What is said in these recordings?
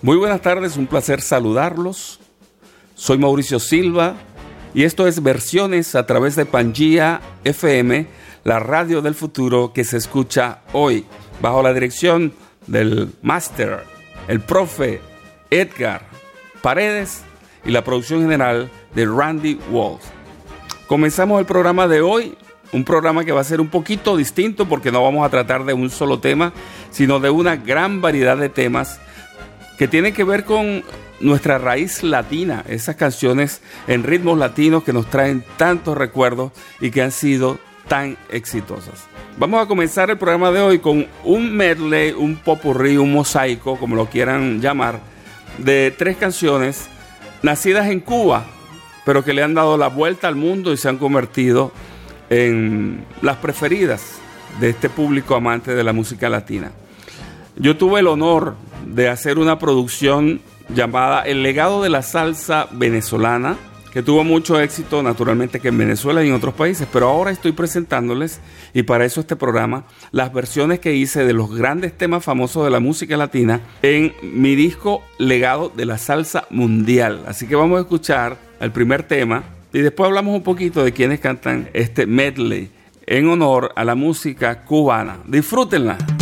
Muy buenas tardes, un placer saludarlos. Soy Mauricio Silva y esto es Versiones a través de Pangía FM, la radio del futuro que se escucha hoy bajo la dirección del máster, el profe Edgar Paredes y la producción general de Randy Walls. Comenzamos el programa de hoy, un programa que va a ser un poquito distinto porque no vamos a tratar de un solo tema, sino de una gran variedad de temas que tiene que ver con nuestra raíz latina, esas canciones en ritmos latinos que nos traen tantos recuerdos y que han sido tan exitosas. Vamos a comenzar el programa de hoy con un medley, un popurrí, un mosaico, como lo quieran llamar, de tres canciones nacidas en Cuba, pero que le han dado la vuelta al mundo y se han convertido en las preferidas de este público amante de la música latina. Yo tuve el honor de hacer una producción llamada El legado de la salsa venezolana, que tuvo mucho éxito naturalmente que en Venezuela y en otros países, pero ahora estoy presentándoles, y para eso este programa, las versiones que hice de los grandes temas famosos de la música latina en mi disco Legado de la Salsa Mundial. Así que vamos a escuchar el primer tema y después hablamos un poquito de quienes cantan este medley en honor a la música cubana. Disfrútenla.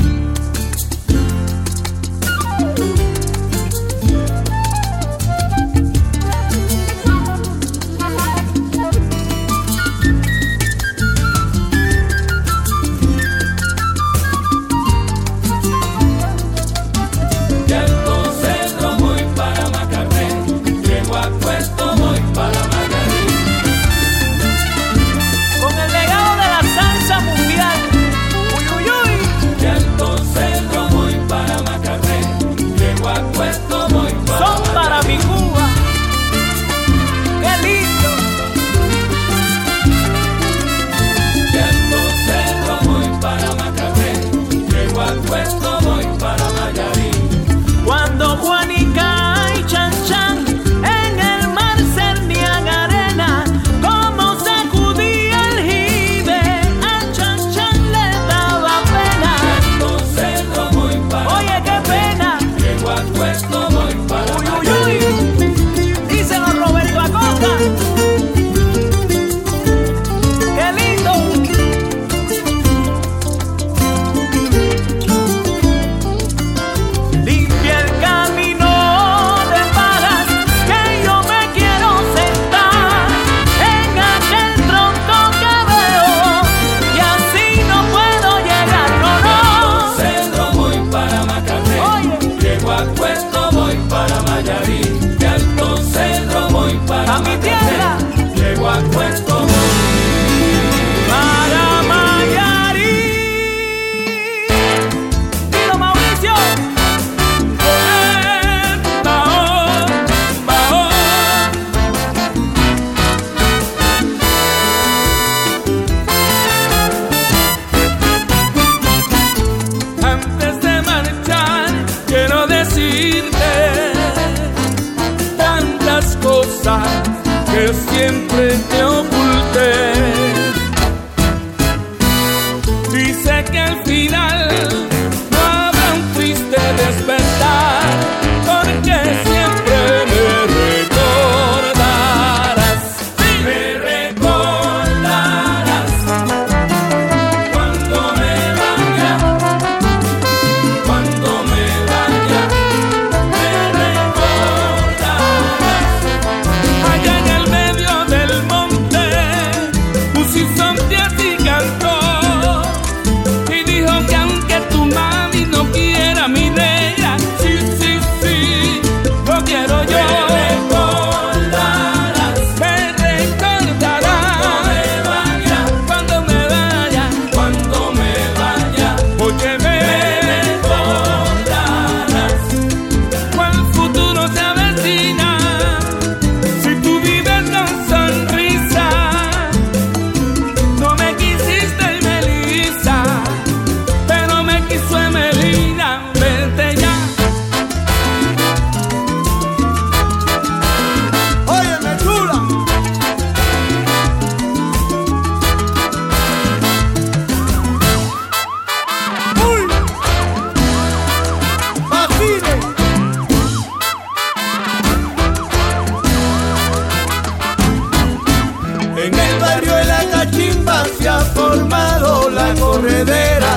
En el barrio de la cachimba se ha formado la corredera.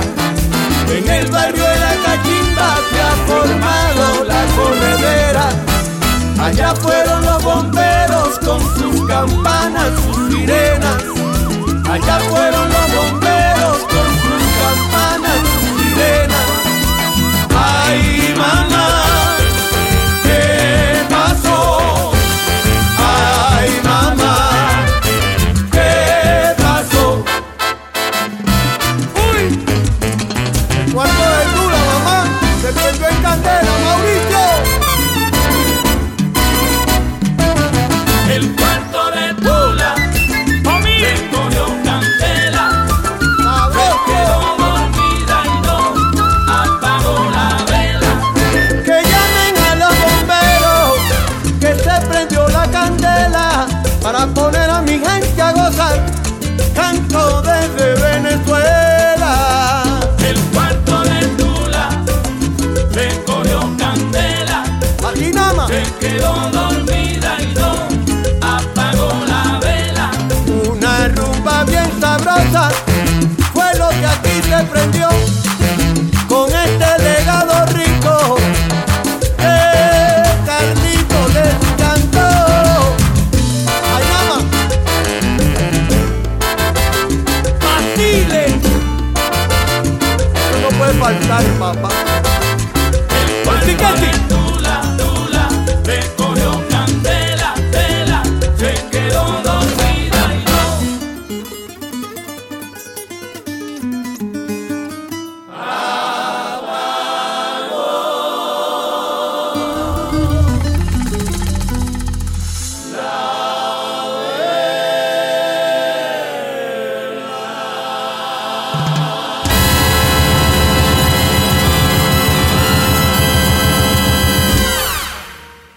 En el barrio de la cachimba se ha formado la corredera. Allá fueron los bomberos con sus campanas, sus sirenas. Allá fueron los bomberos.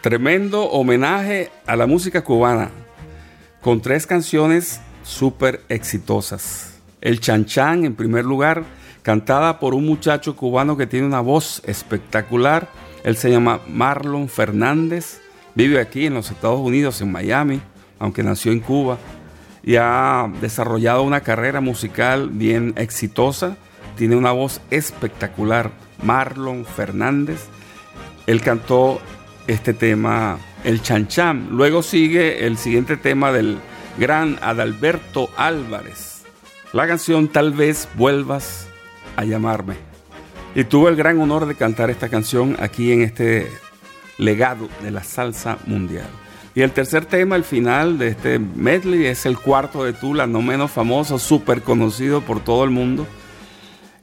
Tremendo homenaje a la música cubana con tres canciones súper exitosas. El Chan Chan en primer lugar, cantada por un muchacho cubano que tiene una voz espectacular. Él se llama Marlon Fernández, vive aquí en los Estados Unidos, en Miami, aunque nació en Cuba, y ha desarrollado una carrera musical bien exitosa. Tiene una voz espectacular. Marlon Fernández. Él cantó este tema, el Chan Luego sigue el siguiente tema del gran Adalberto Álvarez. La canción Tal vez vuelvas a llamarme. Y tuve el gran honor de cantar esta canción aquí en este legado de la salsa mundial. Y el tercer tema, el final de este medley, es el cuarto de Tula, no menos famoso, súper conocido por todo el mundo.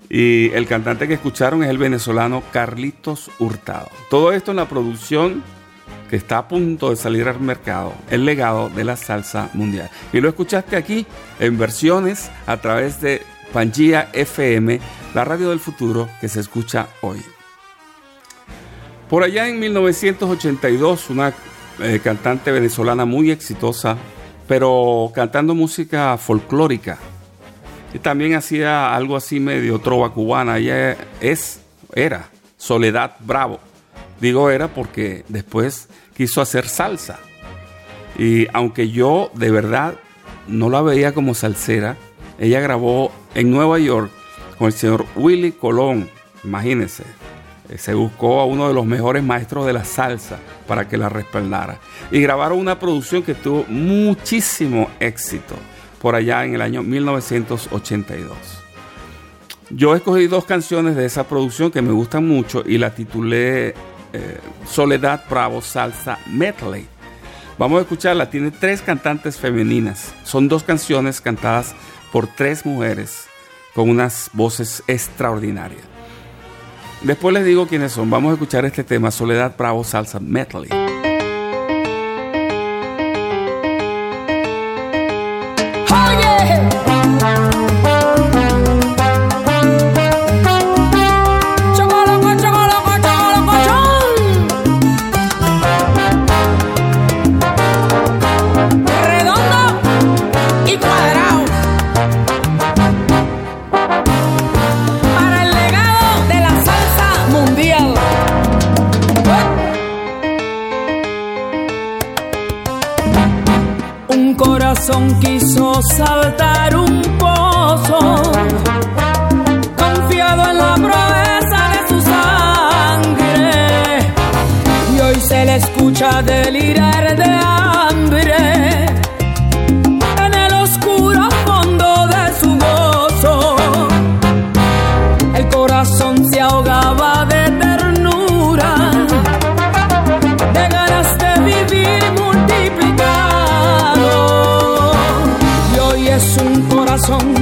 Y el cantante que escucharon es el venezolano Carlitos Hurtado. Todo esto en la producción que está a punto de salir al mercado, el legado de la salsa mundial. Y lo escuchaste aquí en versiones a través de Pangía FM, la radio del futuro que se escucha hoy. Por allá en 1982, una eh, cantante venezolana muy exitosa, pero cantando música folclórica, también hacía algo así medio trova cubana. Ella es, era Soledad Bravo. Digo era porque después quiso hacer salsa. Y aunque yo de verdad no la veía como salsera, ella grabó en Nueva York con el señor Willy Colón. Imagínense, eh, se buscó a uno de los mejores maestros de la salsa para que la respaldara. Y grabaron una producción que tuvo muchísimo éxito por allá en el año 1982. Yo escogí dos canciones de esa producción que me gustan mucho y la titulé eh, Soledad Bravo Salsa Medley. Vamos a escucharla, tiene tres cantantes femeninas. Son dos canciones cantadas por tres mujeres con unas voces extraordinarias. Después les digo quiénes son. Vamos a escuchar este tema, Soledad Bravo Salsa Medley. Chocolamco, chocolate, chocolombochón, redondo y cuadrado, para el legado de la salsa mundial. Un corazón quizás saltar un pozo, confiado en la proeza de su sangre, y hoy se Él escucha delirar corazón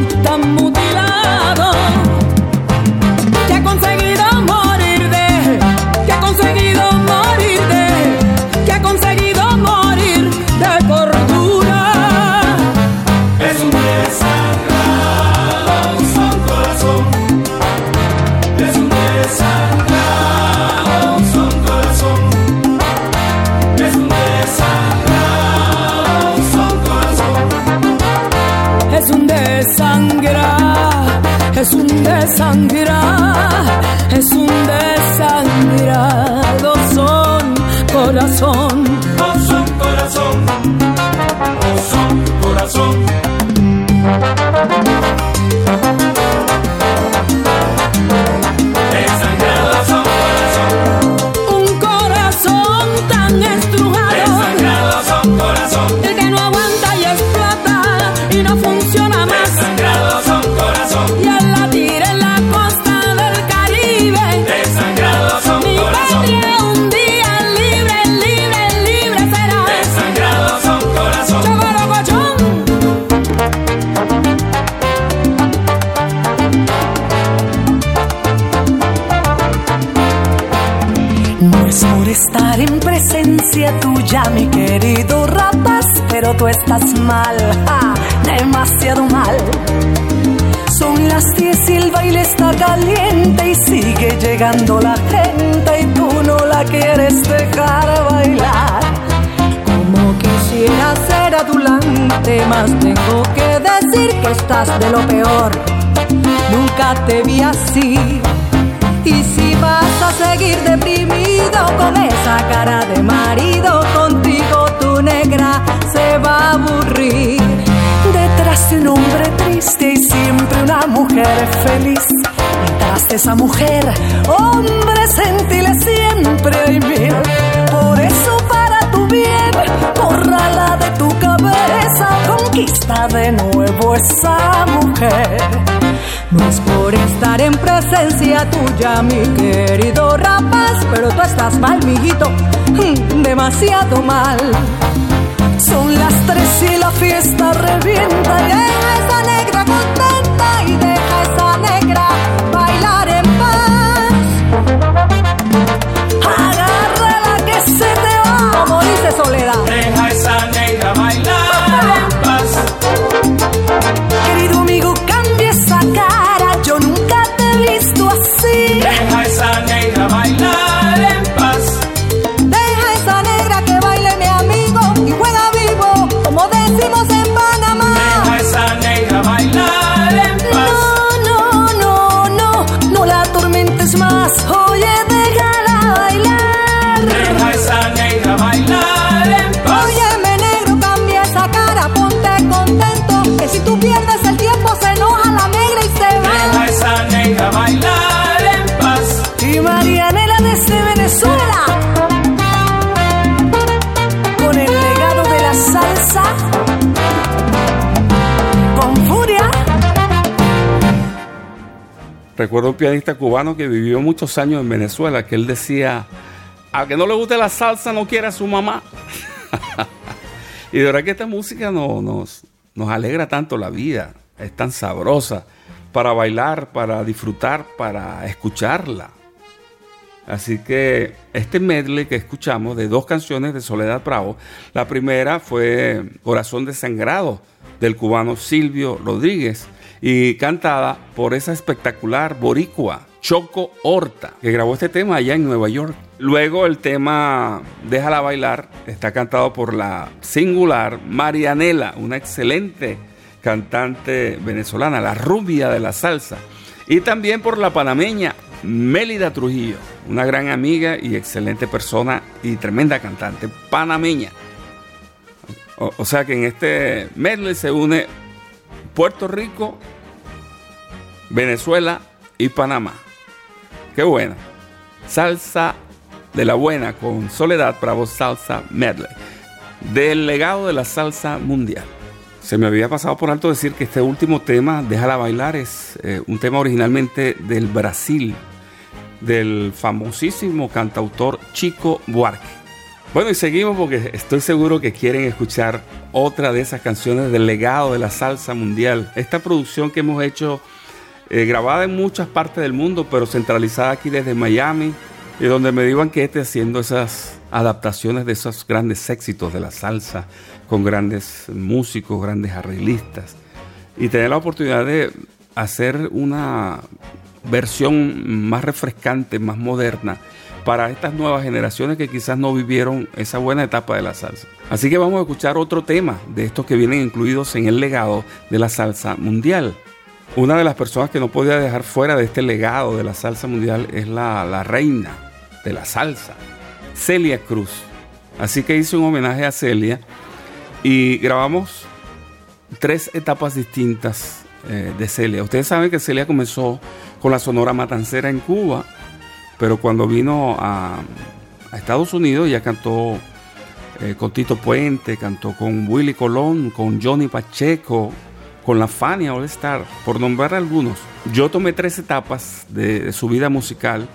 de lo peor. Nunca te vi así. Y si vas a seguir deprimido con esa cara de marido, contigo tu negra se va a aburrir. Detrás de un hombre triste y siempre una mujer feliz. Detrás de esa mujer, hombres gentiles siempre hay mil. Por eso para tu bien, bórrala de tu cabeza, conquista de nuevo esa mujer. No es por estar en presencia tuya, mi querido rapaz, pero tú estás mal, mijito, demasiado mal. Son las tres y la fiesta revienta. y Recuerdo un pianista cubano que vivió muchos años en Venezuela, que él decía, a que no le guste la salsa no quiere a su mamá. y de verdad que esta música no- nos, nos alegra tanto la vida, es tan sabrosa para bailar, para disfrutar, para escucharla. Así que este medley que escuchamos de dos canciones de Soledad Bravo, la primera fue Corazón desangrado del cubano Silvio Rodríguez y cantada por esa espectacular boricua Choco Horta, que grabó este tema allá en Nueva York. Luego el tema Déjala bailar está cantado por la singular Marianela, una excelente cantante venezolana, la rubia de la salsa. Y también por la panameña Mélida Trujillo, una gran amiga y excelente persona y tremenda cantante panameña. O, o sea que en este medley se une Puerto Rico, Venezuela y Panamá. Qué bueno. Salsa de la buena con Soledad Bravo Salsa Medley, del legado de la salsa mundial. Se me había pasado por alto decir que este último tema, Déjala bailar, es eh, un tema originalmente del Brasil, del famosísimo cantautor Chico Buarque. Bueno, y seguimos porque estoy seguro que quieren escuchar otra de esas canciones del legado de la salsa mundial. Esta producción que hemos hecho, eh, grabada en muchas partes del mundo, pero centralizada aquí desde Miami, y donde me digan que esté haciendo esas adaptaciones de esos grandes éxitos de la salsa, con grandes músicos, grandes arreglistas, y tener la oportunidad de hacer una versión más refrescante, más moderna, para estas nuevas generaciones que quizás no vivieron esa buena etapa de la salsa. Así que vamos a escuchar otro tema de estos que vienen incluidos en el legado de la salsa mundial. Una de las personas que no podía dejar fuera de este legado de la salsa mundial es la, reina de la salsa, Celia Cruz. Así que hice un homenaje a Celia y grabamos tres etapas distintas eh, de Celia. Ustedes saben que Celia comenzó con la Sonora Matancera en Cuba, pero cuando vino a, Estados Unidos ya cantó eh, con Tito Puente, cantó con Willy Colón, con Johnny Pacheco, con la Fania All Star, por nombrar algunos. Yo tomé tres etapas de su vida musical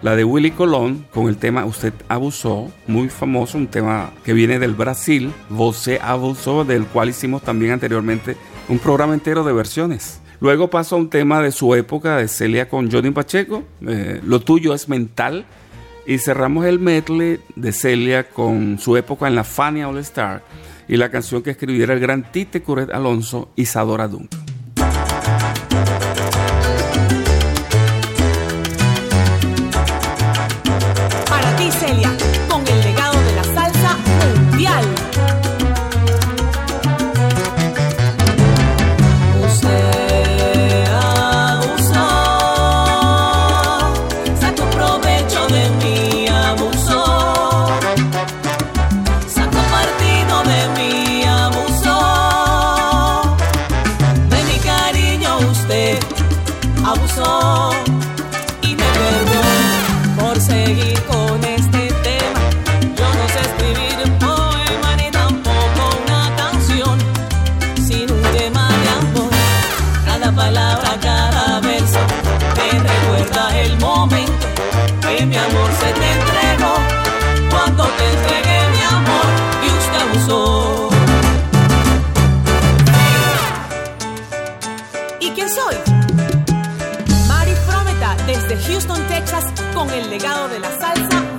la de Willy Colón con el tema Usted abusó, muy famoso, un tema que viene del Brasil, Você abusó, del cual hicimos también anteriormente un programa entero de versiones. Luego pasó a un tema de su época de Celia con Johnny Pacheco, eh, Lo tuyo es mental. Y cerramos el medley de Celia con su época en la Fania All Star y la canción que escribiera el gran Tite Curet Alonso, Isadora Duncan. ¿Y quién soy? Mari Prometa desde Houston, Texas, con el legado de la salsa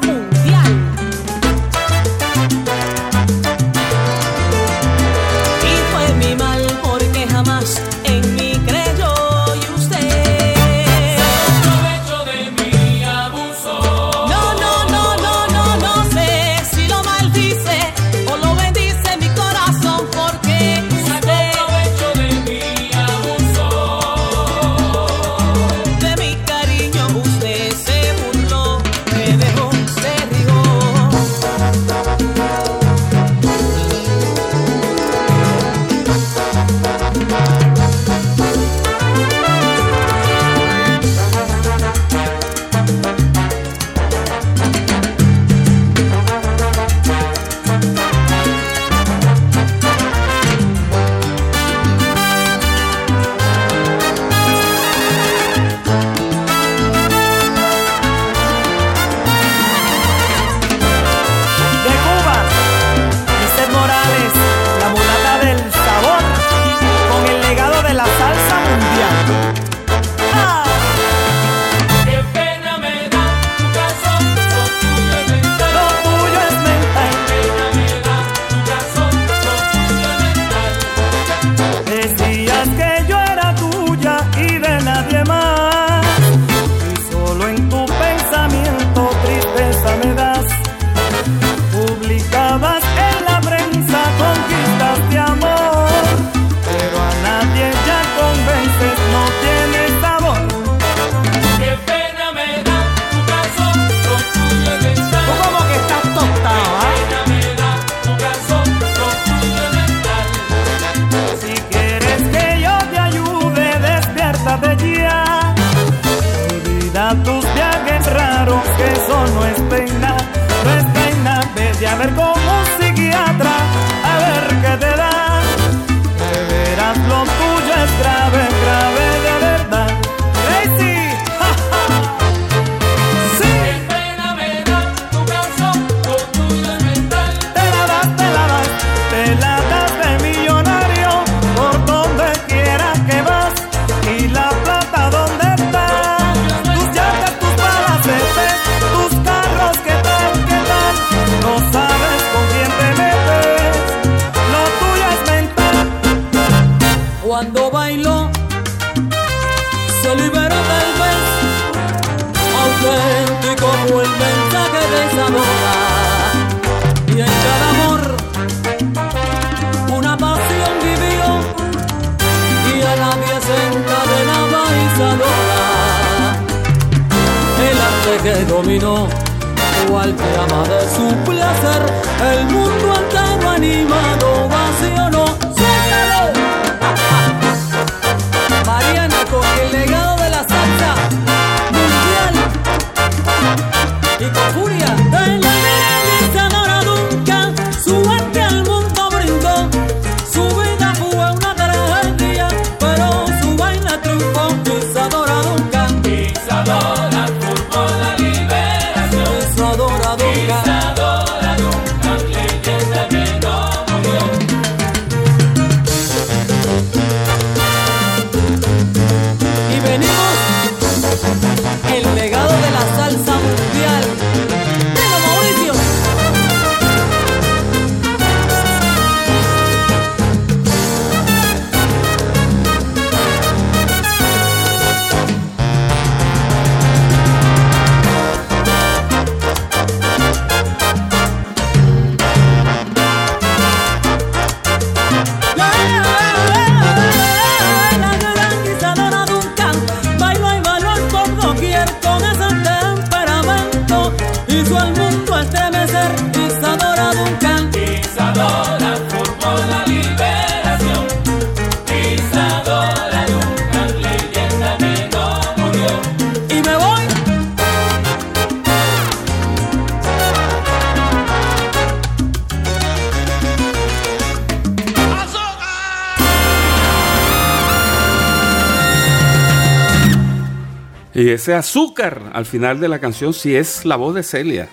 ese azúcar al final de la canción si es la voz de Celia.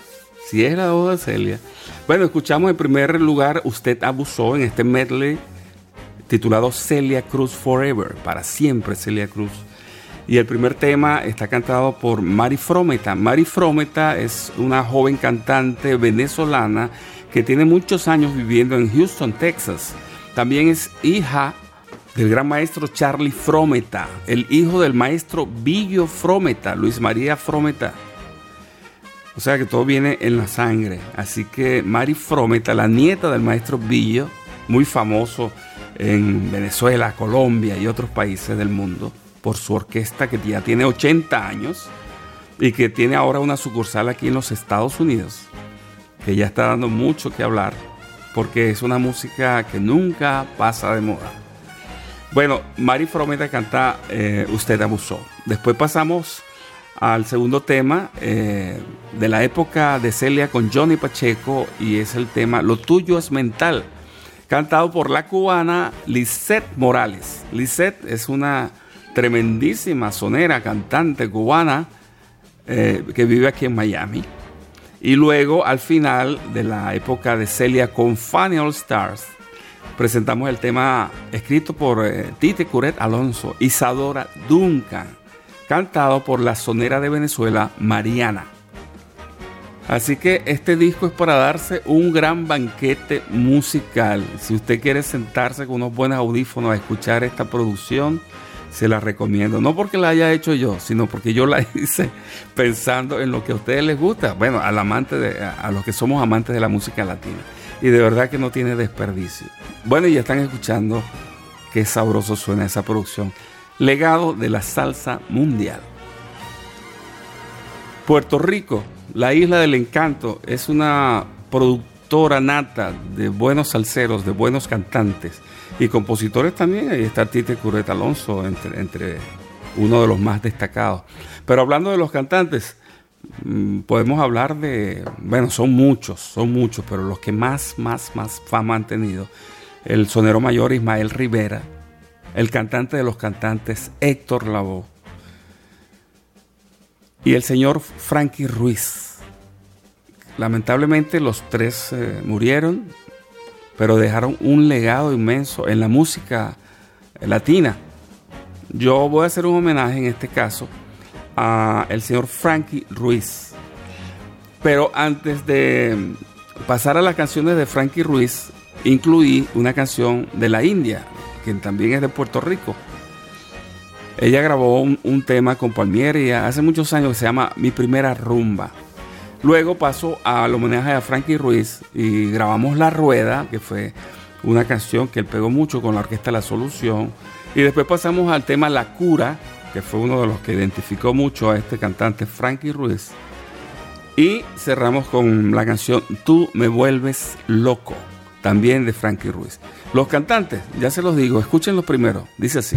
Si es la voz de Celia. Bueno, escuchamos en primer lugar Usted abusó en este medley titulado Celia Cruz Forever. Para siempre Celia Cruz. Y el primer tema está cantado por Mari Frometa. Mari Frometa es una joven cantante venezolana que tiene muchos años viviendo en Houston, Texas. También es hija del gran maestro Charlie Frometa, el hijo del maestro Billo Frometa, Luis María Frometa. O sea que todo viene en la sangre. Así que Mari Frometa, la nieta del maestro Billo, muy famoso en Venezuela, Colombia y otros países del mundo, por su orquesta que ya tiene 80 años y que tiene ahora una sucursal aquí en los Estados Unidos, que ya está dando mucho que hablar, porque es una música que nunca pasa de moda. Bueno, Mari Frometa canta eh, Usted abusó. Después pasamos al segundo tema eh, de la época de Celia con Johnny Pacheco y es el tema Lo tuyo es mental, cantado por la cubana Lisette Morales. Lisette es una tremendísima sonera, cantante cubana eh, que vive aquí en Miami. Y luego al final de la época de Celia con Funny All Stars, presentamos el tema escrito por eh, Tite Curet Alonso, Isadora Duncan, cantado por la sonera de Venezuela, Mariana. Así que este disco es para darse un gran banquete musical. Si usted quiere sentarse con unos buenos audífonos a escuchar esta producción, se la recomiendo. No porque la haya hecho yo, sino porque yo la hice pensando en lo que a ustedes les gusta. Bueno, al amante de, a los que somos amantes de la música latina. Y de verdad que no tiene desperdicio. Bueno, y ya están escuchando qué sabroso suena esa producción. Legado de la salsa mundial. Puerto Rico, la isla del encanto, es una productora nata de buenos salseros, de buenos cantantes y compositores también. Ahí está Tite Curret Alonso, entre, entre uno de los más destacados. Pero hablando de los cantantes, podemos hablar de, bueno, son muchos, son muchos, pero los que más, más, más fama han tenido, el sonero mayor Ismael Rivera, el cantante de los cantantes Héctor Lavoe y el señor Frankie Ruiz. Lamentablemente los tres eh, murieron, pero dejaron un legado inmenso en la música latina. Yo voy a hacer un homenaje en este caso el señor Frankie Ruiz. Pero antes de pasar a las canciones de Frankie Ruiz, incluí una canción de la India, que también es de Puerto Rico. Ella grabó un, tema con Palmieri hace muchos años que se llama Mi Primera Rumba. Luego pasó al homenaje a Frankie Ruiz y grabamos La Rueda, que fue una canción que él pegó mucho con la orquesta La Solución. Y después pasamos al tema La Cura, que fue uno de los que identificó mucho a este cantante Frankie Ruiz. Y cerramos con la canción Tú me vuelves loco, también de Frankie Ruiz. Los cantantes, ya se los digo, escuchen los primeros, dice así.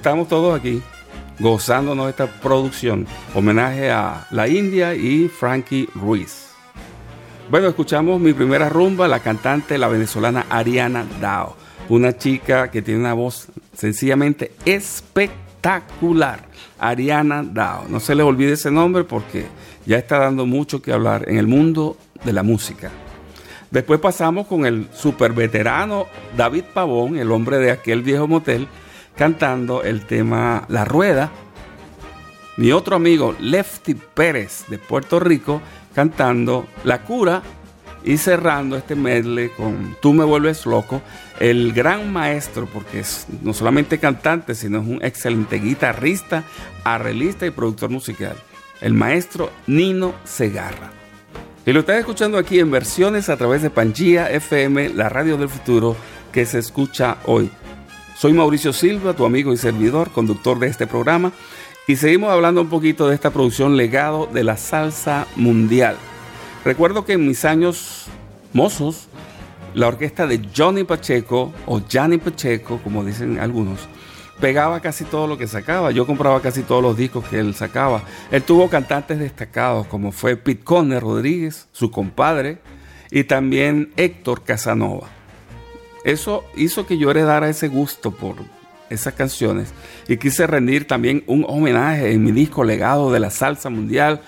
Estamos todos aquí, gozándonos de esta producción. Homenaje a la India y Frankie Ruiz. Bueno, escuchamos mi primera rumba, la cantante, la venezolana Ariana Dao. Una chica que tiene una voz sencillamente espectacular. Ariana Dao. No se le olvide ese nombre porque ya está dando mucho que hablar en el mundo de la música. Después pasamos con el super veterano David Pavón, el hombre de aquel viejo motel, cantando el tema La Rueda. Mi otro amigo Lefty Pérez de Puerto Rico cantando La Cura y cerrando este medley con Tú me vuelves loco, el gran maestro, porque es no solamente cantante, sino es un excelente guitarrista, arreglista y productor musical, el maestro Nino Segarra. Y lo estás escuchando aquí en versiones a través de Pangía FM, la radio del futuro que se escucha hoy. Soy Mauricio Silva, tu amigo y servidor, conductor de este programa, y seguimos hablando un poquito de esta producción legado de la salsa mundial. Recuerdo que en mis años mozos, la orquesta de Johnny Pacheco, o Johnny Pacheco, como dicen algunos, pegaba casi todo lo que sacaba. Yo compraba casi todos los discos que él sacaba. Él tuvo cantantes destacados, como fue Pete Conner Rodríguez, su compadre, y también Héctor Casanova. Eso hizo que yo heredara ese gusto por esas canciones y quise rendir también un homenaje en mi disco Legado de la Salsa Mundial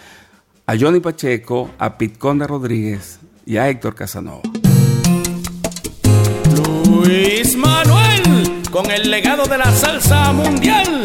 a Johnny Pacheco, a Pitcón de Rodríguez y a Héctor Casanova. Luis Manuel con el legado de la salsa mundial.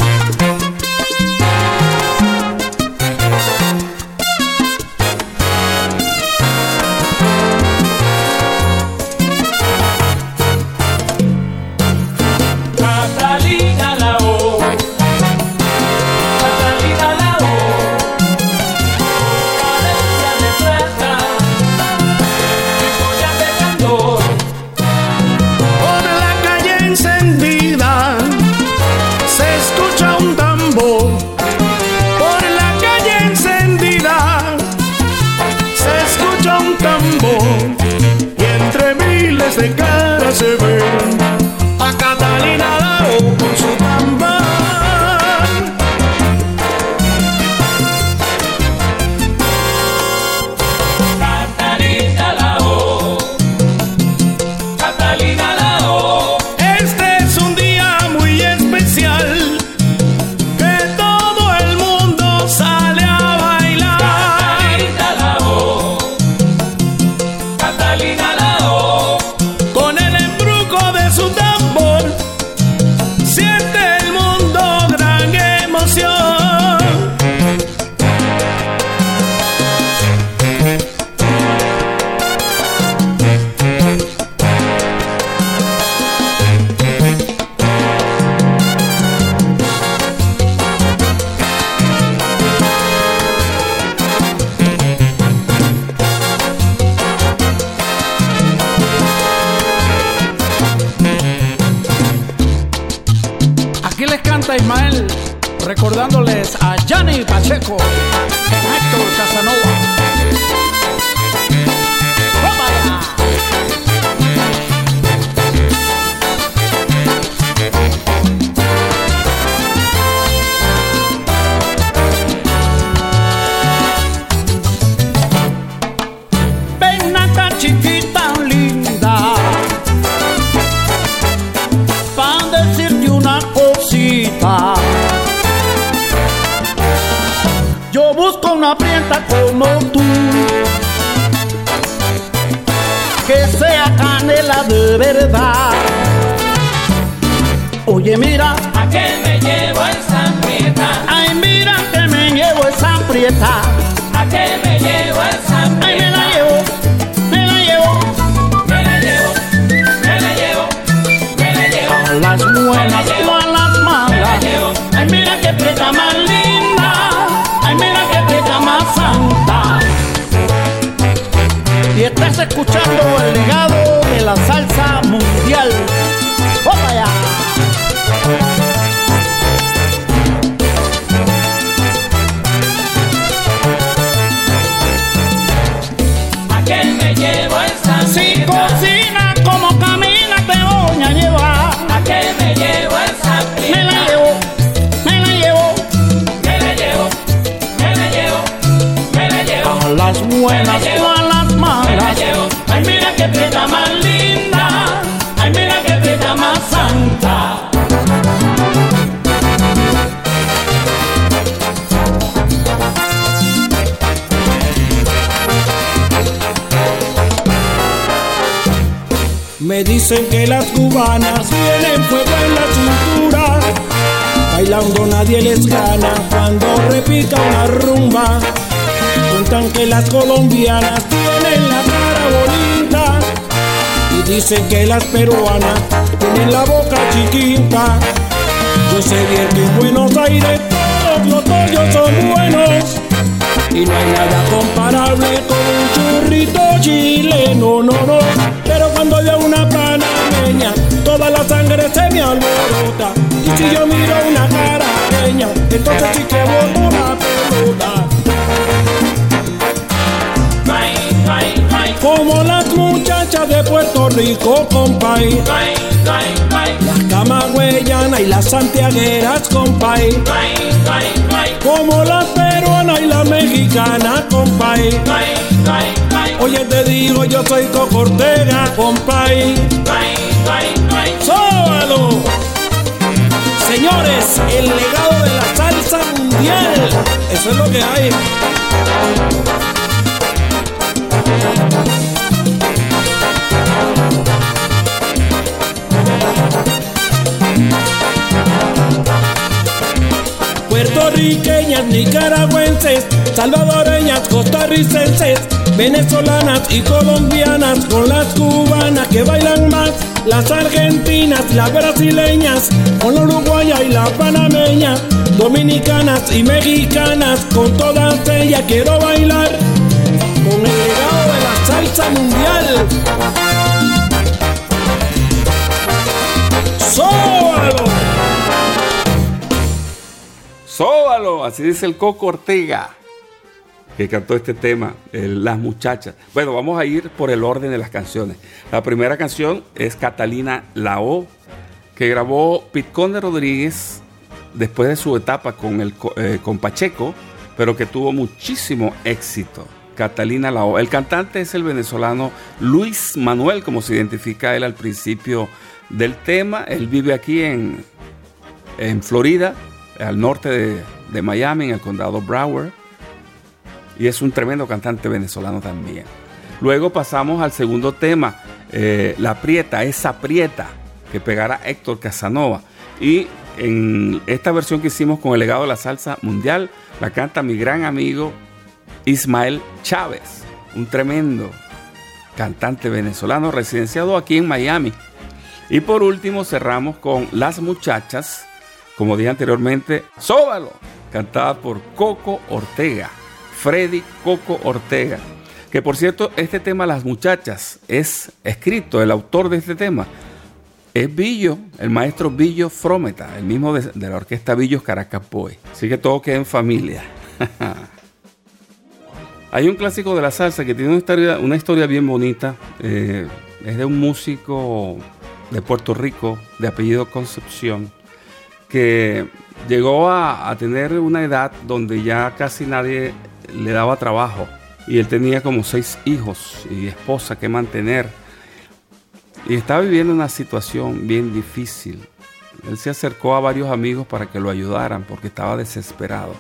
Dicen que las cubanas tienen fuego en la cintura. Bailando nadie les gana cuando repica una rumba. Cuentan que las colombianas tienen la cara bonita. Y dicen que las peruanas tienen la boca chiquita. Yo sé bien que en Buenos Aires todos los pollos son buenos. Y no hay nada comparable con un churrito chileno, no, no. Pero cuando veo una toda la sangre se me alborota. Y si yo miro una carareña, entonces sí que boto la pelota. Como las muchachas de Puerto Rico, compay. Las camagüeyanas y las santiagueras, compay. Como las peruanas y las mexicanas, compay. Oye, te digo, yo soy cocortera, compay. ¡Sóbalo! Señores, el legado de la salsa mundial. Eso es lo que hay. Puertorriqueñas, nicaragüenses, salvadoreñas, costarricenses, venezolanas y colombianas, con las cubanas que bailan más, las argentinas, las brasileñas, con la uruguaya y la panameña, dominicanas y mexicanas, con todas ellas quiero bailar, con el legado de la salsa mundial. ¡Sóbalo! Sóbalo, así dice el Coco Ortega, que cantó este tema, Las Muchachas. Bueno, vamos a ir por el orden de las canciones. La primera canción es Catalina Lao, que grabó Pitconde Rodríguez después de su etapa con, el, eh, con Pacheco, pero que tuvo muchísimo éxito. Catalina Lao. El cantante es el venezolano Luis Manuel, como se identifica él al principio del tema. Él vive aquí en, en Florida, al norte de, de Miami, en el condado Broward. Y es un tremendo cantante venezolano también. Luego pasamos al segundo tema, eh, La Prieta, esa Prieta, que pegará Héctor Casanova. Y en esta versión que hicimos con el legado de la salsa mundial, la canta mi gran amigo Ismael Chávez, un tremendo cantante venezolano residenciado aquí en Miami. Y por último cerramos con Las Muchachas, como dije anteriormente, Sóbalo, cantada por Coco Ortega, Freddy Coco Ortega. Que por cierto, este tema Las Muchachas es escrito, el autor de este tema es Billo, el maestro Billo Frometa, el mismo de, la orquesta Billos Caracas Boy. Así que todo queda en familia. Hay un clásico de la salsa que tiene una historia, una historia bien bonita. eh, es de un músico de Puerto Rico, de apellido Concepción, que llegó a tener una edad donde ya casi nadie le daba trabajo. Y él tenía como seis hijos y esposa que mantener. Y estaba viviendo una situación bien difícil. Él se acercó a varios amigos para que lo ayudaran porque estaba desesperado.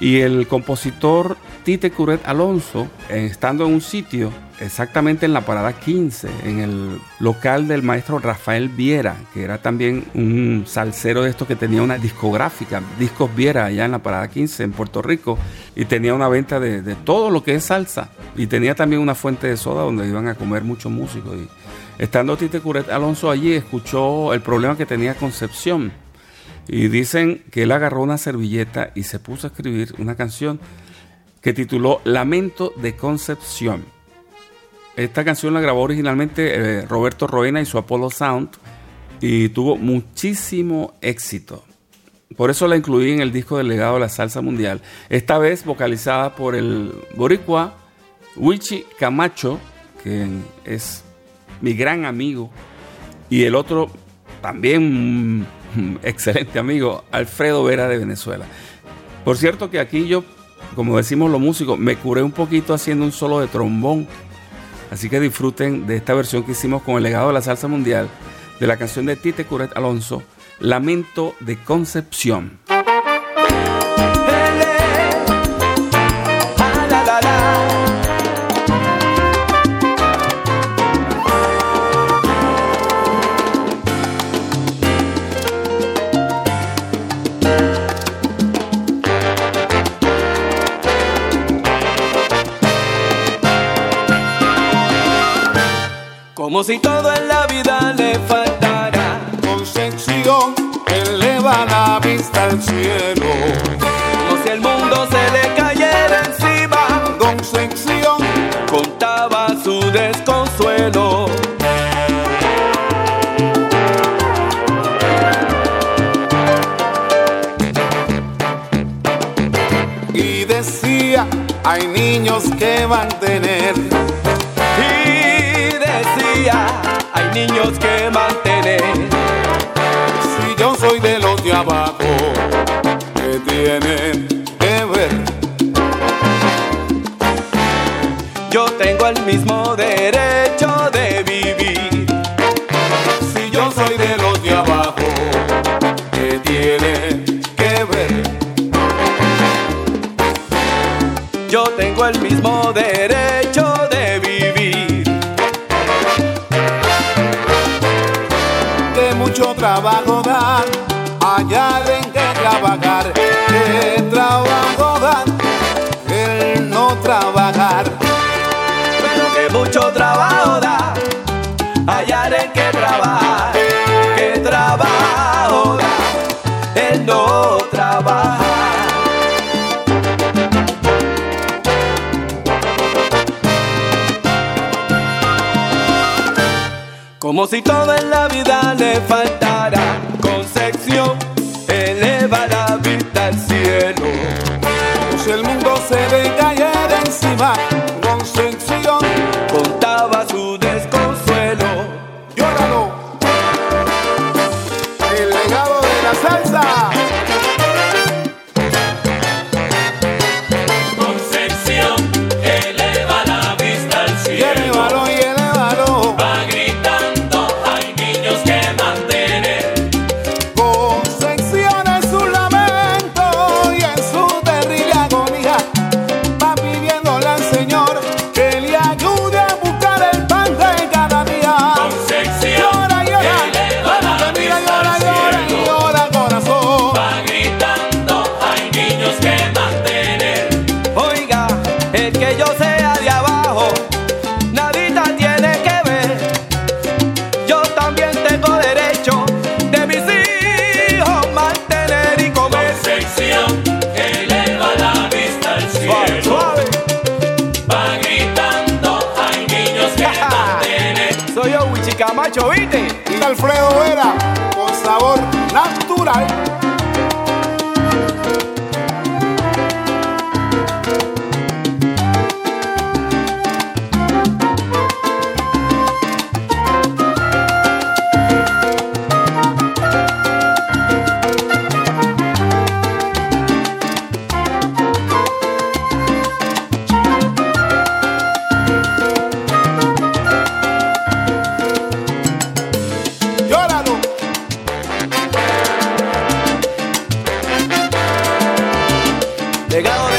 Y el compositor Tite Curet Alonso, eh, estando en un sitio, exactamente en la parada 15, en el local del maestro Rafael Viera, que era también un salsero de estos que tenía una discográfica, Discos Viera, allá en la parada 15, en Puerto Rico, y tenía una venta de, de todo lo que es salsa. Y tenía también una fuente de soda donde iban a comer muchos músicos. Y estando Tite Curet Alonso allí, escuchó el problema que tenía Concepción. Y dicen que él agarró una servilleta y se puso a escribir una canción que tituló Lamento de Concepción. Esta canción la grabó originalmente eh, Roberto Roena y su Apollo Sound y tuvo muchísimo éxito. Por eso la incluí en el disco del legado de la salsa mundial. Esta vez vocalizada por el boricua Wichi Camacho, que es mi gran amigo, y el otro también un excelente amigo, Alfredo Vera de Venezuela. Por cierto que aquí yo, como decimos los músicos, me curé un poquito haciendo un solo de trombón. Así que disfruten de esta versión que hicimos con el legado de la salsa mundial de la canción de Tite Curet Alonso, Lamento de Concepción. Si todo en la vida le faltara. Concepción, eleva la vista al cielo. derecho de mucho trabajo da, hallar el que trabaja, que trabajo da, él no trabaja. Como si todo en la vida le faltara, concepción eleva la vista al cielo. Si el mundo se le cayera encima Salsa. Llegado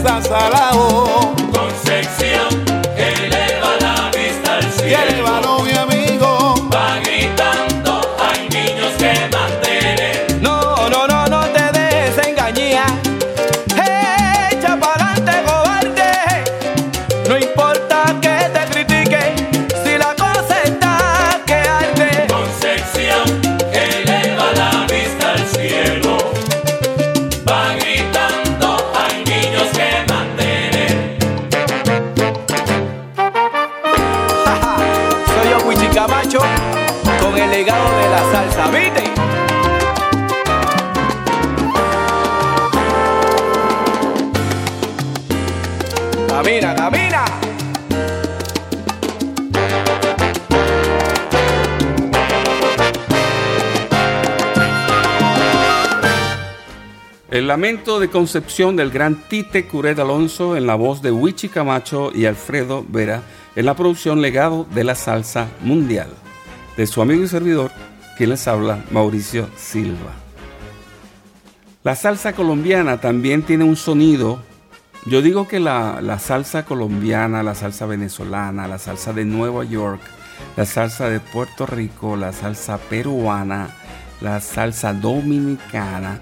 estás al lamento de concepción del gran Tite Curet Alonso en la voz de Wichi Camacho y Alfredo Vera en la producción Legado de la Salsa Mundial de su amigo y servidor, quien les habla, Mauricio Silva. La salsa colombiana también tiene un sonido. Yo digo que la, la salsa colombiana, la salsa venezolana, la salsa de Nueva York, la salsa de Puerto Rico, la salsa peruana, la salsa dominicana,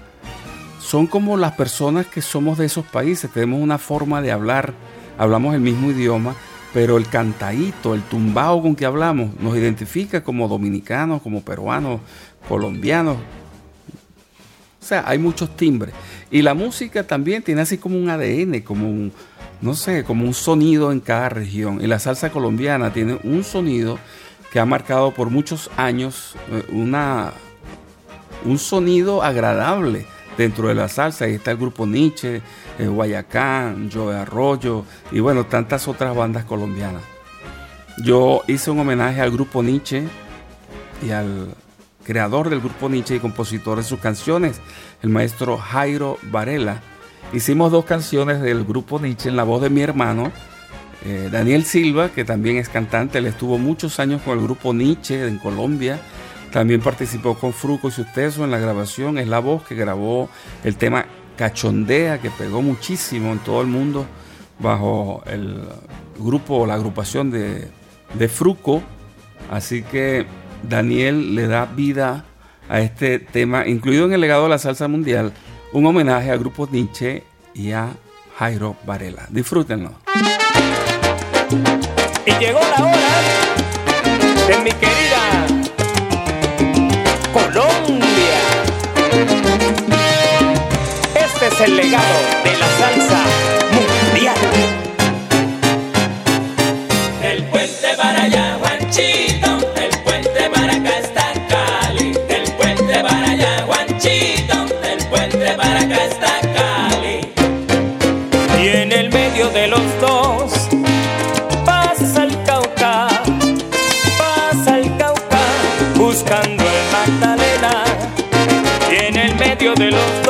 son como las personas que somos de esos países, tenemos una forma de hablar, hablamos el mismo idioma, pero el cantadito, el tumbao con que hablamos nos identifica como dominicanos, como peruanos, colombianos. O sea, hay muchos timbres. Y la música también tiene así como un ADN, como un, no sé, como un sonido en cada región. Y la salsa colombiana tiene un sonido que ha marcado por muchos años eh, una, un sonido agradable dentro de la salsa. Ahí está el grupo Nietzsche, eh, Guayacán, Joe Arroyo y bueno, tantas otras bandas colombianas. Yo hice un homenaje al grupo Nietzsche y al creador del grupo Nietzsche y compositor de sus canciones, el maestro Jairo Varela. Hicimos dos canciones del grupo Nietzsche en la voz de mi hermano, eh, Daniel Silva, que también es cantante, él estuvo muchos años con el grupo Nietzsche en Colombia. También participó con Fruco y Susteso en la grabación. Es la voz que grabó el tema Cachondea, que pegó muchísimo en todo el mundo bajo el grupo o la agrupación de, de Fruco. Así que Daniel le da vida a este tema, incluido en el legado de la salsa mundial, un homenaje al grupo Nietzsche y a Jairo Varela. Disfrútenlo. Y llegó la hora de mi es el legado de la salsa mundial. El puente para allá, Juanchito. El puente para acá está Cali. El puente para allá, Juanchito. El puente para acá está Cali. Y en el medio de los dos pasa el Cauca, pasa el Cauca, buscando el Magdalena. Y en el medio de los dos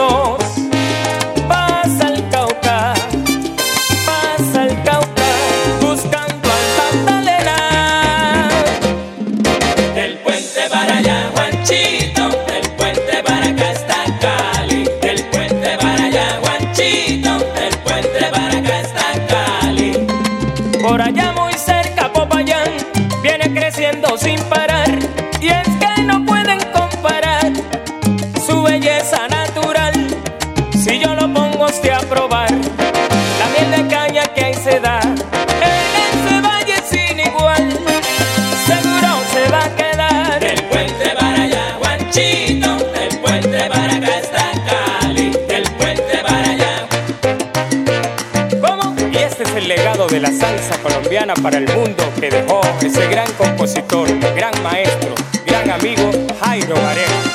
para el mundo que dejó ese gran compositor, gran maestro, gran amigo Jairo Varela.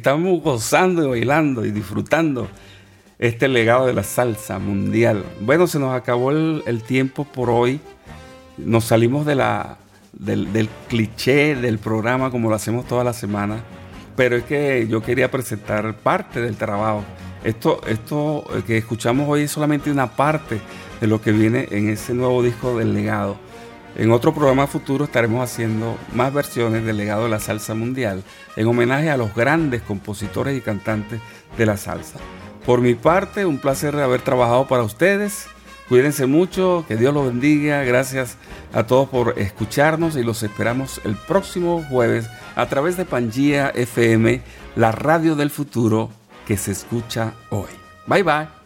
Estamos gozando y bailando y disfrutando este legado de la salsa mundial. Bueno, se nos acabó el, tiempo por hoy. Nos salimos de la, del, cliché del programa como lo hacemos toda la semana. Pero es que yo quería presentar parte del trabajo. Esto, esto que escuchamos hoy es solamente una parte de lo que viene en ese nuevo disco del legado. En otro programa futuro estaremos haciendo más versiones del legado de la salsa mundial en homenaje a los grandes compositores y cantantes de la salsa. Por mi parte, un placer haber trabajado para ustedes. Cuídense mucho, que Dios los bendiga. Gracias a todos por escucharnos y los esperamos el próximo jueves a través de Pangía FM, la radio del futuro que se escucha hoy. Bye bye.